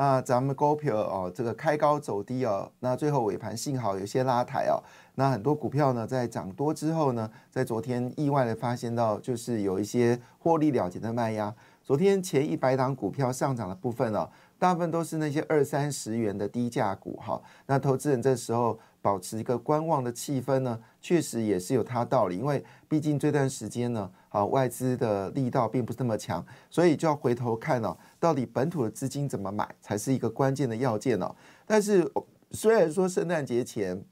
那，咱们股票哦这个开高走低哦，那最后尾盘幸好有些拉抬哦。那很多股票呢，在涨多之后呢，在昨天意外的发现到，就是有一些获利了结的卖压。昨天前一百档股票上涨的部分哦，大部分都是那些二三十元的低价股哈。那投资人这时候保持一个观望的气氛呢，确实也是有它道理，因为毕竟这段时间呢，啊外资的力道并不是那么强，所以就要回头看哦，到底本土的资金怎么买才是一个关键的要件哦。但是虽然说圣诞节前。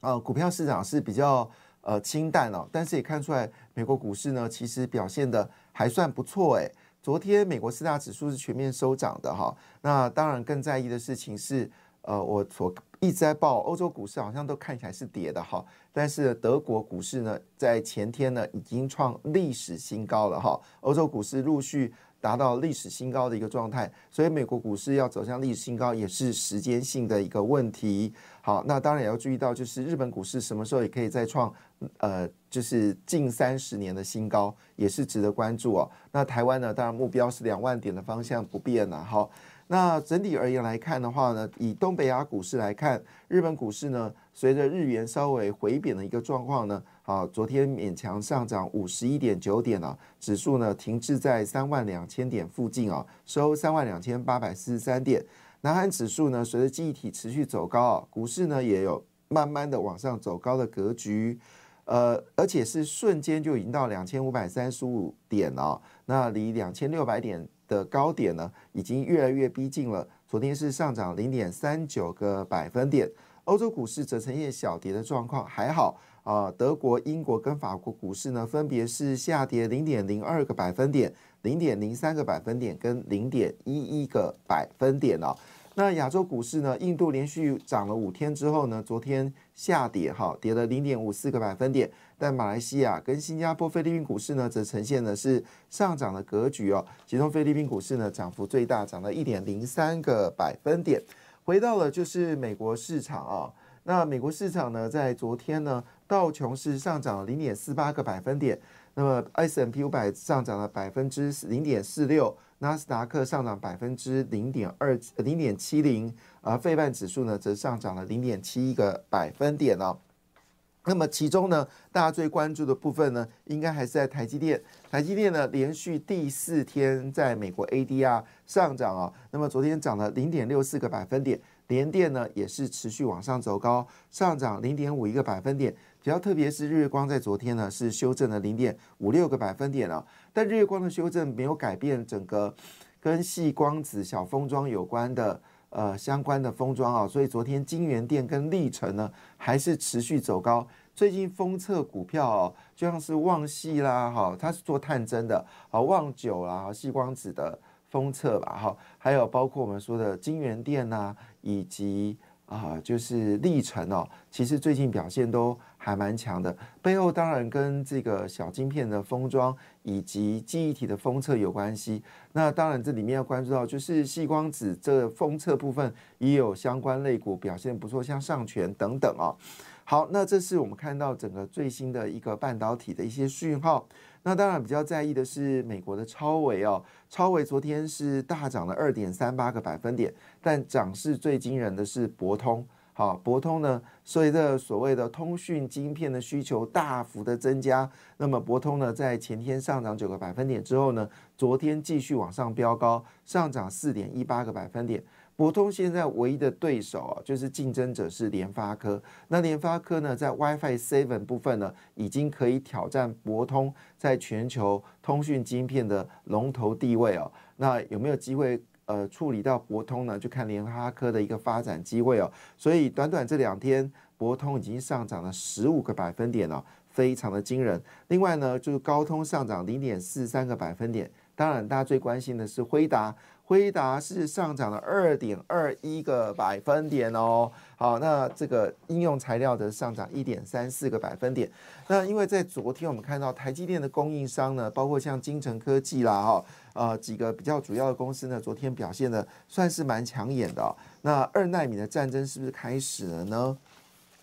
啊，股票市场是比较呃清淡哦，但是也看出来美国股市呢，其实表现的还算不错诶。昨天美国四大指数是全面收涨的哈，那当然更在意的事情是，呃，我所一直在报欧洲股市好像都看起来是跌的哈，但是德国股市呢，在前天呢已经创历史新高了哈，欧洲股市陆续。达到历史新高的一个状态，所以美国股市要走向历史新高也是时间性的一个问题。好，那当然也要注意到，就是日本股市什么时候也可以再创呃，就是近三十年的新高，也是值得关注哦。那台湾呢，当然目标是两万点的方向不变了。好。那整体而言来看的话呢，以东北亚股市来看，日本股市呢，随着日元稍微回贬的一个状况呢，啊，昨天勉强上涨五十一点九点啊，指数呢停滞在三万两千点附近啊，收三万两千八百四十三点。南韩指数呢，随着记忆体持续走高啊，股市呢也有慢慢的往上走高的格局，呃，而且是瞬间就已经到两千五百三十五点了，那离两千六百点。的高点呢，已经越来越逼近了。昨天是上涨零点三九个百分点，欧洲股市则呈现小跌的状况，还好啊。德国、英国跟法国股市呢，分别是下跌零点零二个百分点、零点零三个百分点跟零点一一个百分点哦。那亚洲股市呢？印度连续涨了五天之后呢，昨天下跌，哈，跌了零点五四个百分点。但马来西亚跟新加坡、菲律宾股市呢，则呈现的是上涨的格局哦。其中菲律宾股市呢，涨幅最大，涨了一点零三个百分点。回到了就是美国市场啊，那美国市场呢，在昨天呢，道琼是上涨了零点四八个百分点，那么 S M P 五百上涨了百分之零点四六。纳斯达克上涨百分之零点二零点七零，而费半指数呢则上涨了零点七一个百分点哦。那么其中呢，大家最关注的部分呢，应该还是在台积电。台积电呢连续第四天在美国 ADR 上涨啊，那么昨天涨了零点六四个百分点，联电呢也是持续往上走高，上涨零点五一个百分点。比较特别是日月光在昨天呢是修正了零点五六个百分点了，但日月光的修正没有改变整个跟细光子小封装有关的呃相关的封装啊，所以昨天金源店跟历程呢还是持续走高。最近封测股票哦，就像是旺系啦哈，它是做探针的，好旺九啦，细光子的封测吧哈，还有包括我们说的金源店呐，以及。啊，就是历程哦，其实最近表现都还蛮强的。背后当然跟这个小晶片的封装以及记忆体的封测有关系。那当然这里面要关注到，就是细光子这封测部分也有相关类股表现不错，像上权等等哦。好，那这是我们看到整个最新的一个半导体的一些讯号。那当然比较在意的是美国的超维哦，超维昨天是大涨了二点三八个百分点，但涨势最惊人的是博通。好，博通呢，随着所谓的通讯晶片的需求大幅的增加，那么博通呢，在前天上涨九个百分点之后呢，昨天继续往上飙高，上涨四点一八个百分点。博通现在唯一的对手啊，就是竞争者是联发科。那联发科呢，在 WiFi Seven 部分呢，已经可以挑战博通在全球通讯晶片的龙头地位哦。那有没有机会呃处理到博通呢？就看联发科的一个发展机会哦。所以短短这两天，博通已经上涨了十五个百分点了，非常的惊人。另外呢，就是高通上涨零点四三个百分点。当然，大家最关心的是辉达，辉达是上涨了二点二一个百分点哦。好，那这个应用材料的上涨一点三四个百分点。那因为在昨天我们看到台积电的供应商呢，包括像金城科技啦，哈，呃几个比较主要的公司呢，昨天表现的算是蛮抢眼的。那二纳米的战争是不是开始了呢？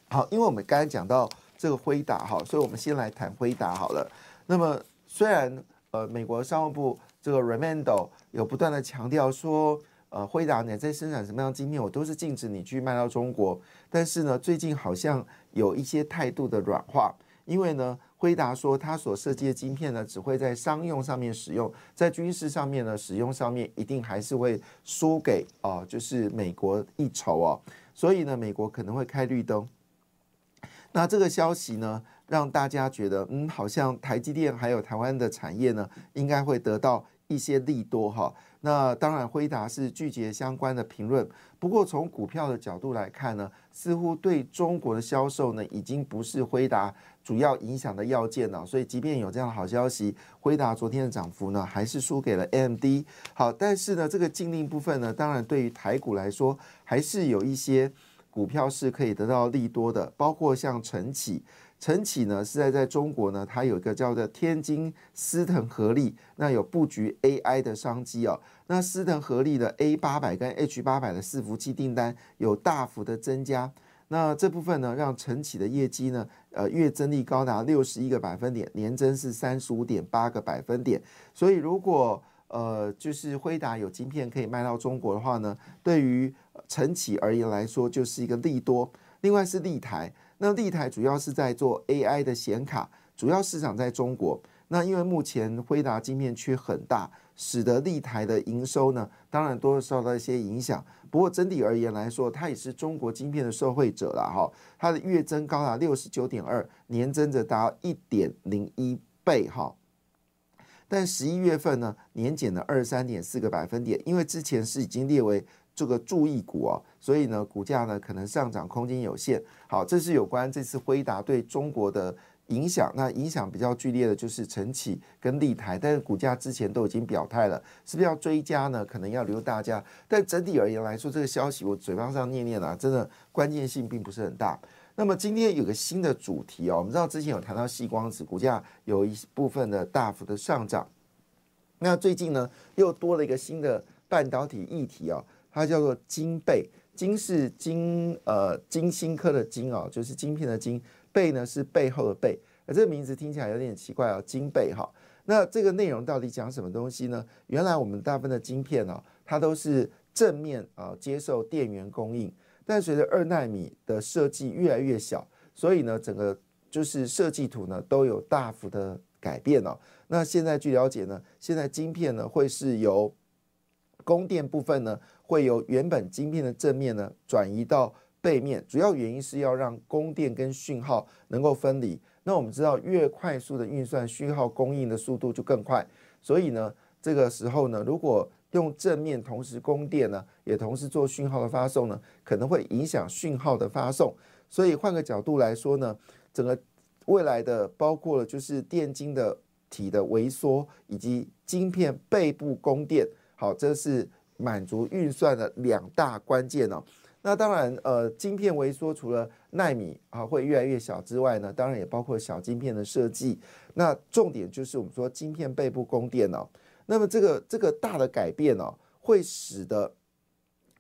好，因为我们刚才讲到这个辉达哈，所以我们先来谈辉达好了。那么虽然呃美国商务部这个 Raimondo 有不断的强调说。呃，辉达你在生产什么样的晶片，我都是禁止你去卖到中国。但是呢，最近好像有一些态度的软化，因为呢，辉达说它所设计的晶片呢，只会在商用上面使用，在军事上面呢，使用上面一定还是会输给啊，就是美国一筹哦。所以呢，美国可能会开绿灯。那这个消息呢，让大家觉得，嗯，好像台积电还有台湾的产业呢，应该会得到。一些利多哈，那当然辉达是拒绝相关的评论。不过从股票的角度来看呢，似乎对中国的销售呢，已经不是辉达主要影响的要件了。所以即便有这样的好消息，辉达昨天的涨幅呢，还是输给了 AMD。好，但是呢，这个禁令部分呢，当然对于台股来说，还是有一些股票是可以得到利多的，包括像晨起。晨起呢，是在在中国呢，它有一个叫做天津思腾合力，那有布局 AI 的商机哦。那思腾合力的 A 八百跟 H 八百的伺服器订单有大幅的增加，那这部分呢，让晨起的业绩呢，呃，月增率高达六十一个百分点，年增是三十五点八个百分点。所以如果呃，就是辉达有晶片可以卖到中国的话呢，对于晨起而言来说，就是一个利多。另外是利台。那立台主要是在做 AI 的显卡，主要市场在中国。那因为目前辉达晶片缺很大，使得立台的营收呢，当然都会受到一些影响。不过整体而言来说，它也是中国晶片的受惠者了哈。它的月增高达六十九点二，年增则达一点零一倍哈。但十一月份呢，年减了二十三点四个百分点，因为之前是已经列为。这个注意股哦，所以呢，股价呢可能上涨空间有限。好，这是有关这次辉达对中国的影响。那影响比较剧烈的就是晨起跟立台，但是股价之前都已经表态了，是不是要追加呢？可能要留大家。但整体而言来说，这个消息我嘴巴上念念啊，真的关键性并不是很大。那么今天有个新的主题哦，我们知道之前有谈到细光子股价有一部分的大幅的上涨，那最近呢又多了一个新的半导体议题哦。它叫做晶贝，晶是晶呃晶芯科的晶哦，就是晶片的晶，贝呢是背后的贝，而这个名字听起来有点奇怪哦，晶贝哈。那这个内容到底讲什么东西呢？原来我们大部分的晶片哦，它都是正面啊接受电源供应，但随着二纳米的设计越来越小，所以呢整个就是设计图呢都有大幅的改变哦。那现在据了解呢，现在晶片呢会是由供电部分呢，会由原本晶片的正面呢转移到背面，主要原因是要让供电跟讯号能够分离。那我们知道，越快速的运算，讯号供应的速度就更快。所以呢，这个时候呢，如果用正面同时供电呢，也同时做讯号的发送呢，可能会影响讯号的发送。所以换个角度来说呢，整个未来的包括了就是电晶的体的萎缩，以及晶片背部供电。好，这是满足运算的两大关键哦。那当然，呃，晶片萎缩除了纳米啊会越来越小之外呢，当然也包括小晶片的设计。那重点就是我们说晶片背部供电哦。那么这个这个大的改变哦，会使得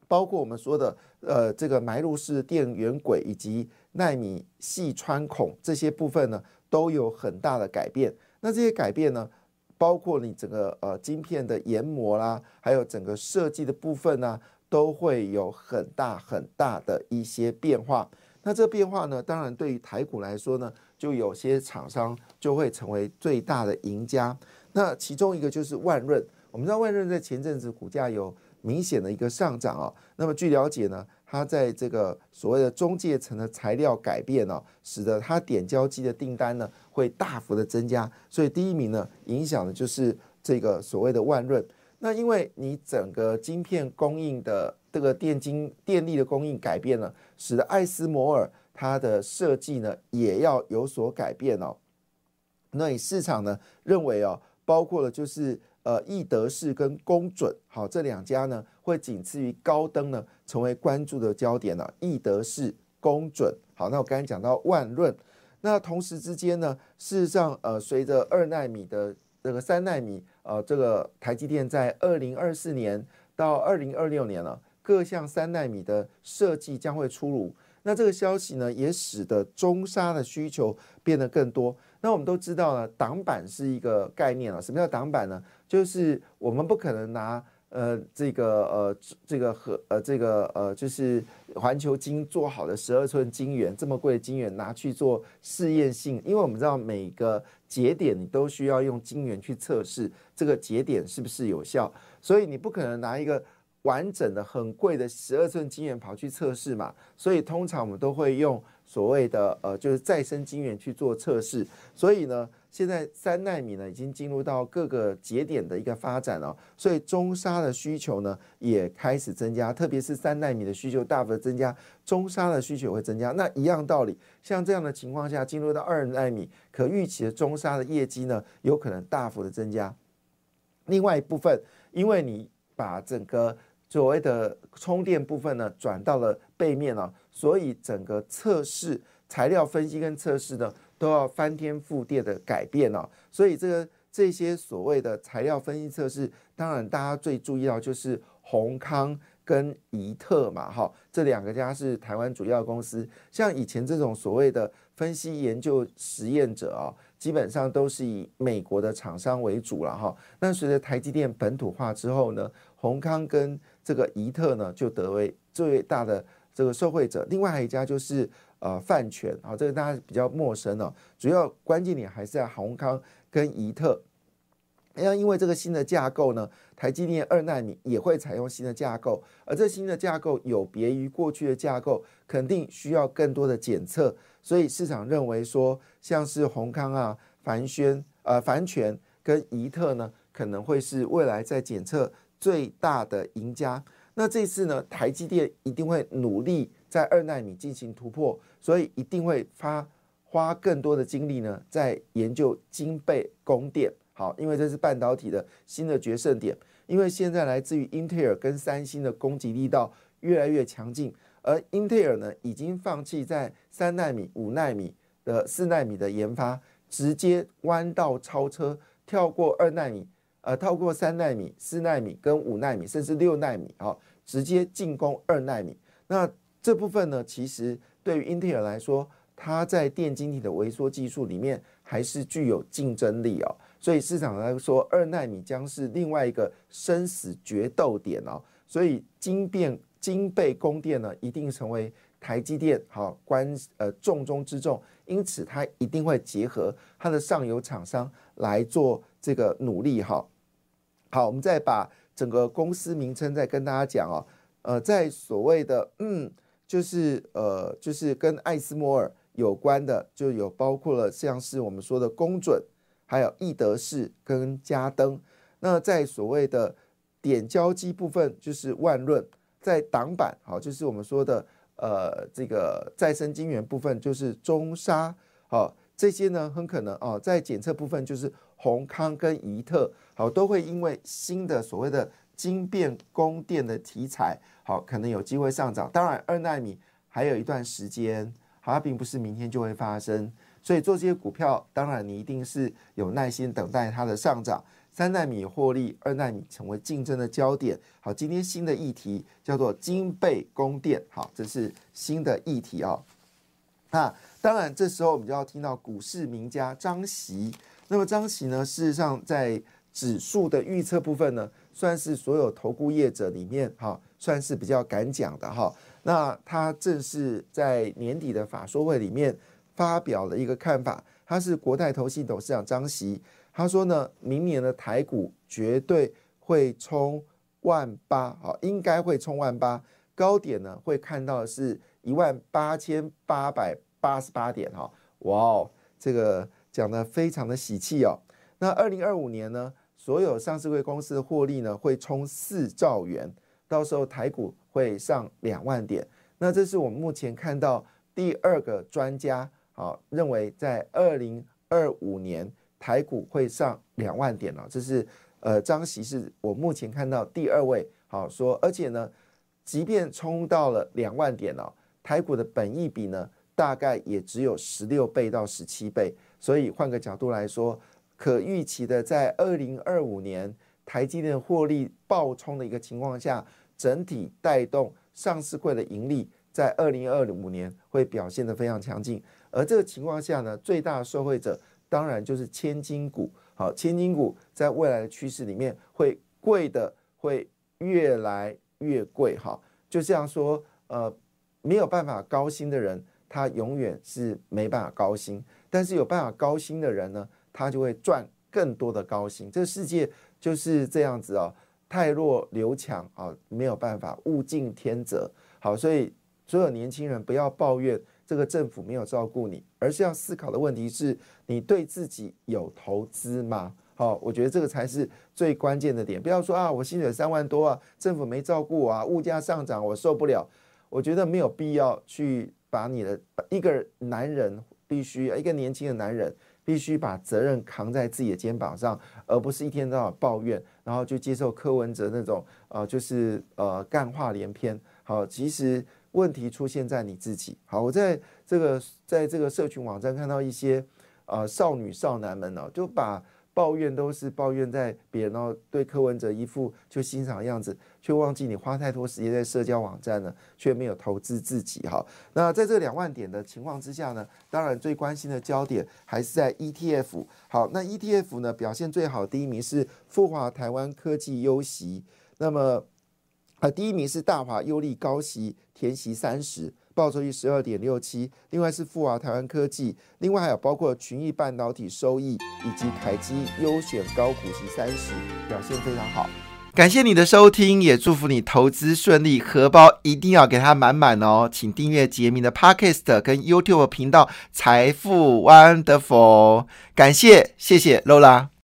包括我们说的呃这个埋入式电源轨以及纳米细穿孔这些部分呢，都有很大的改变。那这些改变呢？包括你整个呃晶片的研磨啦，还有整个设计的部分呢，都会有很大很大的一些变化。那这变化呢，当然对于台股来说呢，就有些厂商就会成为最大的赢家。那其中一个就是万润，我们知道万润在前阵子股价有明显的一个上涨啊。那么据了解呢。它在这个所谓的中介层的材料改变呢，使得它点胶机的订单呢会大幅的增加，所以第一名呢影响的就是这个所谓的万润。那因为你整个晶片供应的这个电晶电力的供应改变了，使得艾斯摩尔它的设计呢也要有所改变哦。那以市场呢认为哦，包括了就是呃易德士跟公准，好这两家呢会仅次于高登呢成为关注的焦点了。易德是、公准，好，那我刚才讲到万润，那同时之间呢，事实上呃随着二纳米的这个三纳米，呃这个台积电在二零二四年到二零二六年了，各项三纳米的设计将会出炉。那这个消息呢，也使得中沙的需求变得更多。那我们都知道呢，挡板是一个概念了。什么叫挡板呢？就是我们不可能拿呃这个呃这个和呃这个呃就是环球金做好的十二寸晶圆这么贵的晶圆拿去做试验性，因为我们知道每个节点你都需要用晶圆去测试这个节点是不是有效，所以你不可能拿一个。完整的很贵的十二寸晶圆跑去测试嘛，所以通常我们都会用所谓的呃就是再生晶圆去做测试。所以呢，现在三纳米呢已经进入到各个节点的一个发展了，所以中沙的需求呢也开始增加，特别是三纳米的需求大幅的增加，中沙的需求会增加。那一样道理，像这样的情况下，进入到二纳米，可预期的中沙的业绩呢有可能大幅的增加。另外一部分，因为你把整个所谓的充电部分呢，转到了背面了，所以整个测试材料分析跟测试呢，都要翻天覆地的改变了。所以这个这些所谓的材料分析测试，当然大家最注意到就是宏康跟怡特嘛，哈，这两个家是台湾主要公司。像以前这种所谓的分析研究实验者啊，基本上都是以美国的厂商为主了哈。那随着台积电本土化之后呢，宏康跟这个怡特呢，就得为最大的这个受惠者。另外还有一家就是呃泛全啊，这个大家比较陌生哦。主要关键点还是在宏康跟怡特。那因为这个新的架构呢，台积电二纳米也会采用新的架构，而这新的架构有别于过去的架构，肯定需要更多的检测。所以市场认为说，像是宏康啊、凡轩、呃凡全跟怡特呢，可能会是未来在检测。最大的赢家，那这次呢，台积电一定会努力在二纳米进行突破，所以一定会发花更多的精力呢，在研究晶倍供电。好，因为这是半导体的新的决胜点，因为现在来自于英特尔跟三星的攻击力道越来越强劲，而英特尔呢，已经放弃在三纳米、五纳米的四纳米的研发，直接弯道超车，跳过二纳米。呃，透过三纳米、四纳米跟五纳米，甚至六纳米，哈，直接进攻二纳米。那这部分呢，其实对于英特尔来说，它在电晶体的微缩技术里面还是具有竞争力哦。所以市场来说，二纳米将是另外一个生死决斗点哦。所以晶变、晶倍供电呢，一定成为台积电好关呃重中之重。因此，它一定会结合它的上游厂商来做这个努力哈。好，我们再把整个公司名称再跟大家讲哦。呃，在所谓的嗯，就是呃，就是跟艾斯摩尔有关的，就有包括了像是我们说的公准，还有易德士跟嘉登。那在所谓的点胶机部分，就是万润；在挡板，好，就是我们说的呃这个再生晶圆部分，就是中沙。好，这些呢很可能哦，在检测部分就是。宏康跟怡特好都会因为新的所谓的晶变供电的题材好可能有机会上涨。当然二纳米还有一段时间，好它并不是明天就会发生。所以做这些股票，当然你一定是有耐心等待它的上涨。三纳米获利，二纳米成为竞争的焦点。好，今天新的议题叫做晶倍供电。好，这是新的议题啊。那当然这时候我们就要听到股市名家张席。那么张琦呢？事实上，在指数的预测部分呢，算是所有投顾业者里面哈，算是比较敢讲的哈。那他正是在年底的法说会里面发表了一个看法，他是国泰投信董事长张琦，他说呢，明年的台股绝对会冲万八，好，应该会冲万八，高点呢会看到是一万八千八百八十八点哈，哇哦，这个。讲的非常的喜气哦。那二零二五年呢，所有上市公司的获利呢会冲四兆元，到时候台股会上两万点。那这是我们目前看到第二个专家啊认为，在二零二五年台股会上两万点了，这是呃张席是我目前看到第二位好说，而且呢，即便冲到了两万点了，台股的本益比呢大概也只有十六倍到十七倍，所以换个角度来说，可预期的在二零二五年台积电获利暴冲的一个情况下，整体带动上市会的盈利在二零二五年会表现得非常强劲，而这个情况下呢，最大的受惠者。当然就是千金股，好，千金股在未来的趋势里面会贵的会越来越贵，哈，就像说，呃，没有办法高薪的人，他永远是没办法高薪，但是有办法高薪的人呢，他就会赚更多的高薪。这个世界就是这样子哦，太弱留强啊，没有办法，物竞天择，好，所以所有年轻人不要抱怨。这个政府没有照顾你，而是要思考的问题是：你对自己有投资吗？好，我觉得这个才是最关键的点。不要说啊，我薪水三万多啊，政府没照顾我啊，物价上涨我受不了。我觉得没有必要去把你的一个男人必须一个年轻的男人必须把责任扛在自己的肩膀上，而不是一天到晚抱怨，然后就接受柯文哲那种呃，就是呃干话连篇。好，其实。问题出现在你自己。好，我在这个在这个社群网站看到一些呃少女少男们呢，就把抱怨都是抱怨在别人，哦对柯文哲一副就欣赏的样子，却忘记你花太多时间在社交网站呢，却没有投资自己。哈，那在这两万点的情况之下呢，当然最关心的焦点还是在 ETF。好，那 ETF 呢表现最好第一名是富华台湾科技优席，那么。啊，第一名是大华优利高息填息三十，报酬率十二点六七。另外是富华台湾科技，另外还有包括群益半导体收益以及凯基优选高股息三十，表现非常好。感谢你的收听，也祝福你投资顺利，荷包一定要给它满满哦。请订阅杰明的 Podcast 跟 YouTube 频道财富 Wonderful。感谢，谢谢 Lola。